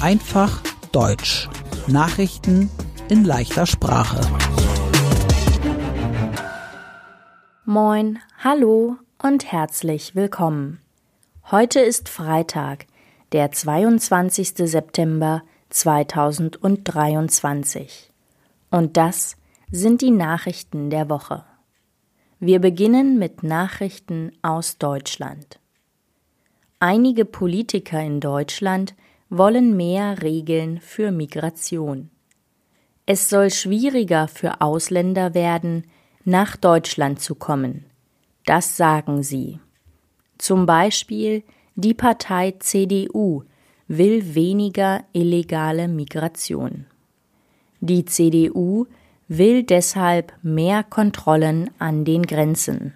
Einfach Deutsch. Nachrichten in leichter Sprache. Moin, hallo und herzlich willkommen. Heute ist Freitag, der 22. September 2023. Und das sind die Nachrichten der Woche. Wir beginnen mit Nachrichten aus Deutschland. Einige Politiker in Deutschland wollen mehr Regeln für Migration. Es soll schwieriger für Ausländer werden, nach Deutschland zu kommen. Das sagen sie. Zum Beispiel die Partei CDU will weniger illegale Migration. Die CDU will deshalb mehr Kontrollen an den Grenzen.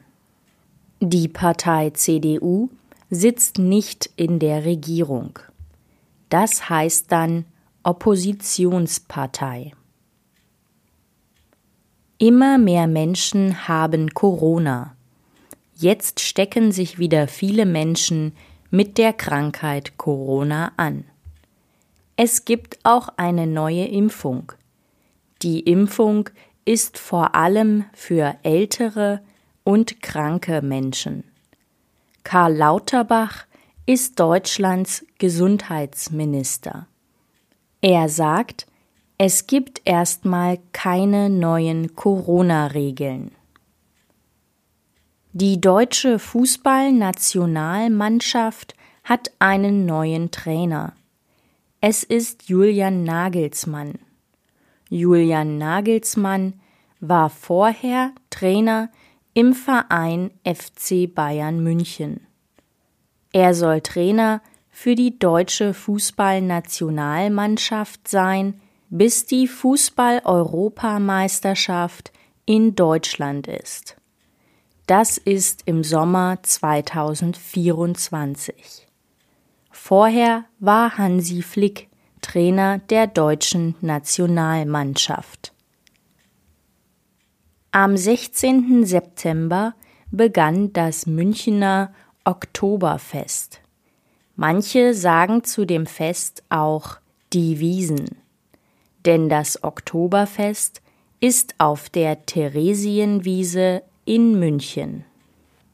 Die Partei CDU sitzt nicht in der Regierung. Das heißt dann Oppositionspartei. Immer mehr Menschen haben Corona. Jetzt stecken sich wieder viele Menschen mit der Krankheit Corona an. Es gibt auch eine neue Impfung. Die Impfung ist vor allem für ältere und kranke Menschen. Karl Lauterbach ist Deutschlands Gesundheitsminister. Er sagt, es gibt erstmal keine neuen Corona-Regeln. Die deutsche Fußballnationalmannschaft hat einen neuen Trainer. Es ist Julian Nagelsmann. Julian Nagelsmann war vorher Trainer im Verein FC Bayern München. Er soll Trainer für die deutsche Fußballnationalmannschaft sein, bis die Fußball-Europameisterschaft in Deutschland ist. Das ist im Sommer 2024. Vorher war Hansi Flick Trainer der deutschen Nationalmannschaft. Am 16. September begann das Münchener Oktoberfest. Manche sagen zu dem Fest auch die Wiesen, denn das Oktoberfest ist auf der Theresienwiese in München.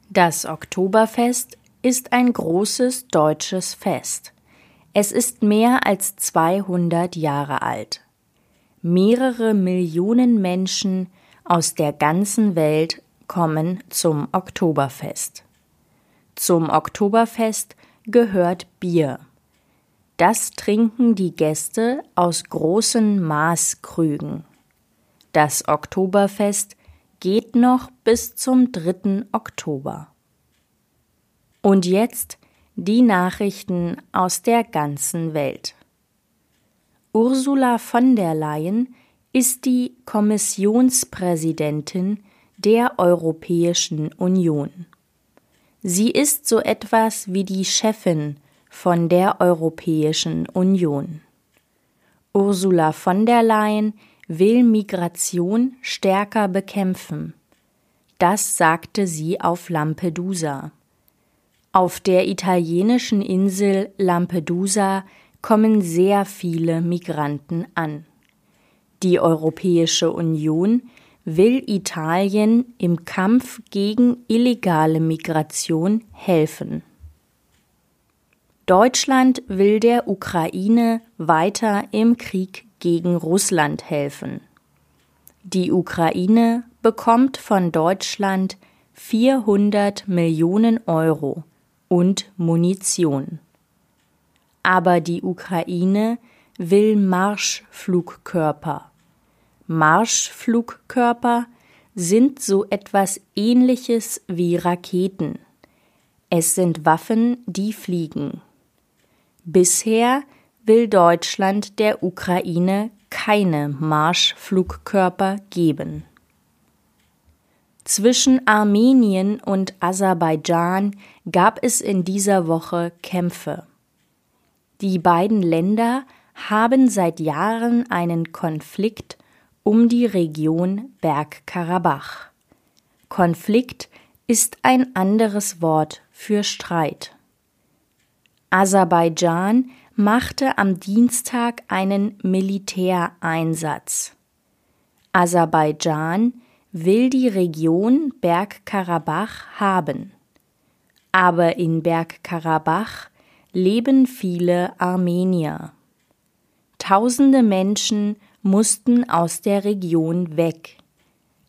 Das Oktoberfest ist ein großes deutsches Fest. Es ist mehr als 200 Jahre alt. Mehrere Millionen Menschen aus der ganzen Welt kommen zum Oktoberfest. Zum Oktoberfest gehört Bier. Das trinken die Gäste aus großen Maßkrügen. Das Oktoberfest geht noch bis zum 3. Oktober. Und jetzt die Nachrichten aus der ganzen Welt. Ursula von der Leyen ist die Kommissionspräsidentin der Europäischen Union. Sie ist so etwas wie die Chefin von der Europäischen Union. Ursula von der Leyen will Migration stärker bekämpfen. Das sagte sie auf Lampedusa. Auf der italienischen Insel Lampedusa kommen sehr viele Migranten an. Die Europäische Union will Italien im Kampf gegen illegale Migration helfen. Deutschland will der Ukraine weiter im Krieg gegen Russland helfen. Die Ukraine bekommt von Deutschland 400 Millionen Euro und Munition. Aber die Ukraine will Marschflugkörper. Marschflugkörper sind so etwas ähnliches wie Raketen. Es sind Waffen, die fliegen. Bisher will Deutschland der Ukraine keine Marschflugkörper geben. Zwischen Armenien und Aserbaidschan gab es in dieser Woche Kämpfe. Die beiden Länder haben seit Jahren einen Konflikt um die Region Bergkarabach. Konflikt ist ein anderes Wort für Streit. Aserbaidschan machte am Dienstag einen Militäreinsatz. Aserbaidschan will die Region Bergkarabach haben. Aber in Bergkarabach leben viele Armenier. Tausende Menschen mussten aus der Region weg.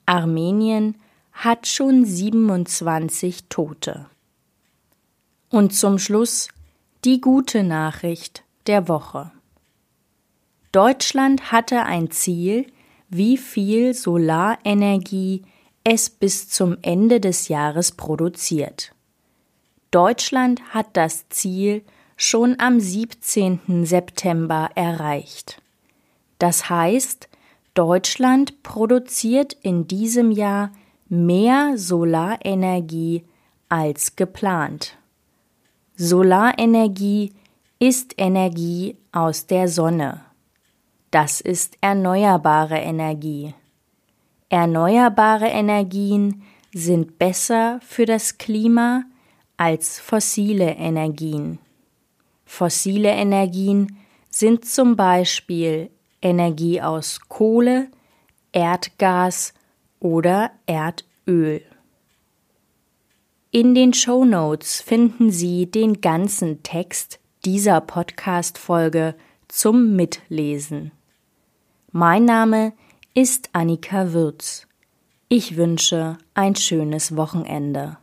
Armenien hat schon 27 Tote. Und zum Schluss die gute Nachricht der Woche. Deutschland hatte ein Ziel, wie viel Solarenergie es bis zum Ende des Jahres produziert. Deutschland hat das Ziel schon am 17. September erreicht. Das heißt, Deutschland produziert in diesem Jahr mehr Solarenergie als geplant. Solarenergie ist Energie aus der Sonne. Das ist erneuerbare Energie. Erneuerbare Energien sind besser für das Klima als fossile Energien. Fossile Energien sind zum Beispiel Energie aus Kohle, Erdgas oder Erdöl. In den Show Notes finden Sie den ganzen Text dieser Podcast-Folge zum Mitlesen. Mein Name ist Annika Würz. Ich wünsche ein schönes Wochenende.